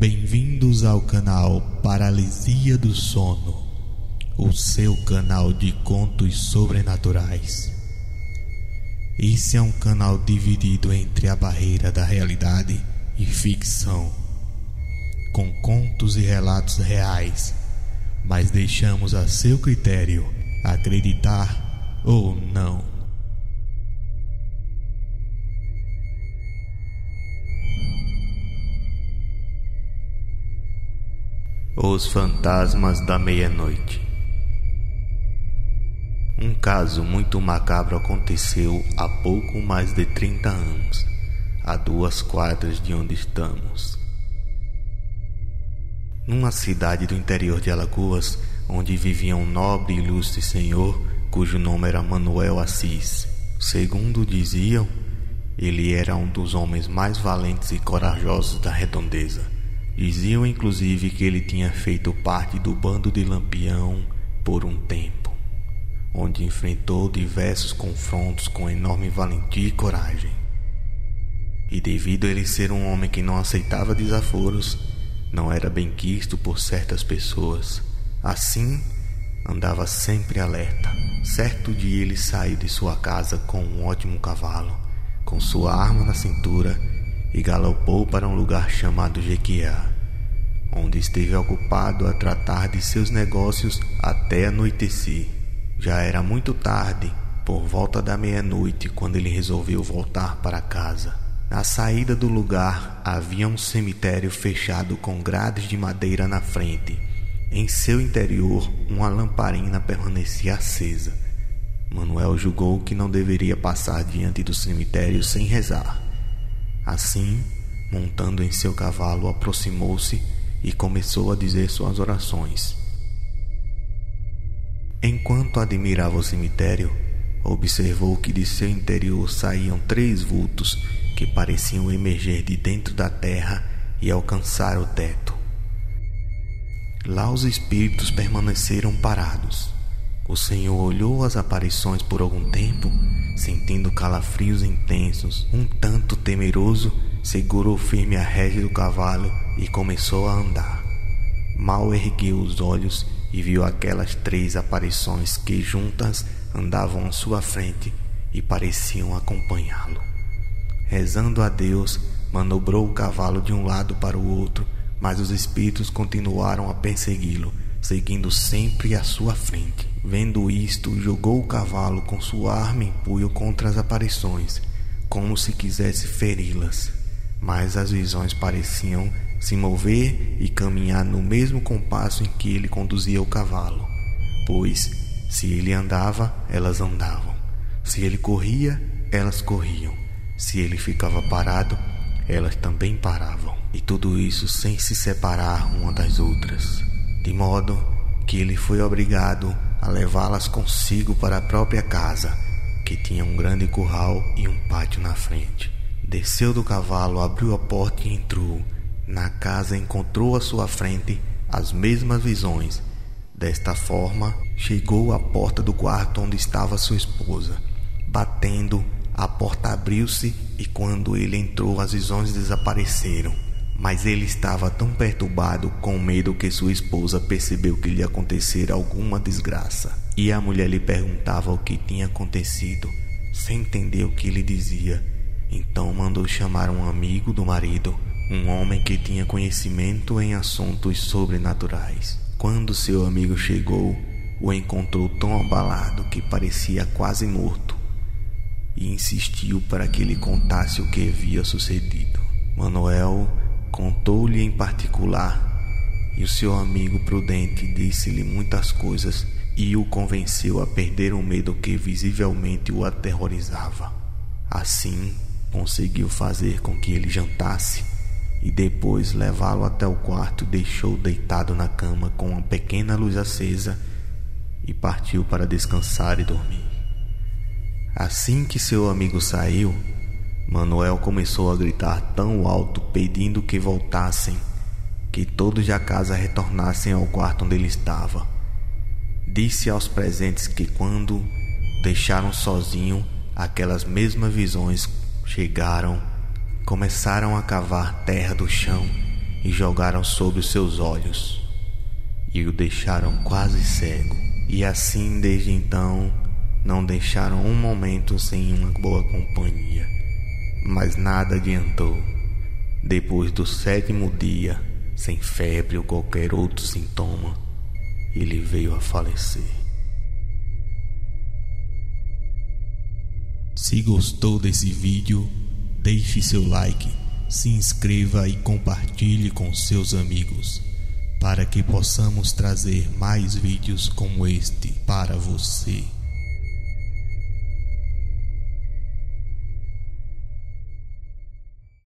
Bem-vindos ao canal Paralisia do Sono, o seu canal de contos sobrenaturais. Esse é um canal dividido entre a barreira da realidade e ficção, com contos e relatos reais, mas deixamos a seu critério acreditar ou não. Os Fantasmas da Meia-Noite Um caso muito macabro aconteceu há pouco mais de 30 anos, a duas quadras de onde estamos. Numa cidade do interior de Alagoas, onde vivia um nobre e ilustre senhor cujo nome era Manuel Assis. Segundo diziam, ele era um dos homens mais valentes e corajosos da redondeza Diziam inclusive que ele tinha feito parte do bando de Lampião por um tempo, onde enfrentou diversos confrontos com enorme valentia e coragem. E devido a ele ser um homem que não aceitava desaforos, não era bem quisto por certas pessoas. Assim, andava sempre alerta. Certo dia ele saiu de sua casa com um ótimo cavalo, com sua arma na cintura e galopou para um lugar chamado Jequiá, onde esteve ocupado a tratar de seus negócios até anoitecer. Já era muito tarde, por volta da meia-noite, quando ele resolveu voltar para casa. Na saída do lugar havia um cemitério fechado com grades de madeira na frente. Em seu interior, uma lamparina permanecia acesa. Manuel julgou que não deveria passar diante do cemitério sem rezar. Assim, montando em seu cavalo, aproximou-se e começou a dizer suas orações. Enquanto admirava o cemitério, observou que de seu interior saíam três vultos que pareciam emerger de dentro da terra e alcançar o teto. Lá os espíritos permaneceram parados. O Senhor olhou as aparições por algum tempo, sentindo calafrios intensos, um tanto temeroso segurou firme a rédea do cavalo e começou a andar. Mal ergueu os olhos e viu aquelas três aparições que juntas andavam à sua frente e pareciam acompanhá-lo. Rezando a Deus, manobrou o cavalo de um lado para o outro, mas os espíritos continuaram a persegui-lo, seguindo sempre à sua frente. Vendo isto, jogou o cavalo com sua arma em punho contra as aparições, como se quisesse feri-las mas as visões pareciam se mover e caminhar no mesmo compasso em que ele conduzia o cavalo, pois se ele andava, elas andavam, se ele corria, elas corriam, se ele ficava parado, elas também paravam, e tudo isso sem se separar uma das outras, de modo que ele foi obrigado a levá-las consigo para a própria casa, que tinha um grande curral e um pátio na frente. Desceu do cavalo, abriu a porta e entrou. Na casa encontrou à sua frente as mesmas visões. Desta forma, chegou à porta do quarto onde estava sua esposa. Batendo, a porta abriu-se e quando ele entrou, as visões desapareceram. Mas ele estava tão perturbado com medo que sua esposa percebeu que lhe acontecera alguma desgraça. E a mulher lhe perguntava o que tinha acontecido, sem entender o que ele dizia. Então mandou chamar um amigo do marido, um homem que tinha conhecimento em assuntos sobrenaturais. Quando seu amigo chegou, o encontrou tão abalado que parecia quase morto e insistiu para que lhe contasse o que havia sucedido. Manuel contou-lhe em particular e o seu amigo prudente disse-lhe muitas coisas e o convenceu a perder o medo que visivelmente o aterrorizava. Assim, conseguiu fazer com que ele jantasse e depois levá-lo até o quarto deixou deitado na cama com uma pequena luz acesa e partiu para descansar e dormir. Assim que seu amigo saiu, Manuel começou a gritar tão alto pedindo que voltassem, que todos da casa retornassem ao quarto onde ele estava. Disse aos presentes que quando deixaram sozinho, aquelas mesmas visões chegaram, começaram a cavar terra do chão e jogaram sobre os seus olhos e o deixaram quase cego. E assim, desde então, não deixaram um momento sem uma boa companhia. Mas nada adiantou. Depois do sétimo dia, sem febre ou qualquer outro sintoma, ele veio a falecer. Se gostou desse vídeo, deixe seu like, se inscreva e compartilhe com seus amigos, para que possamos trazer mais vídeos como este para você.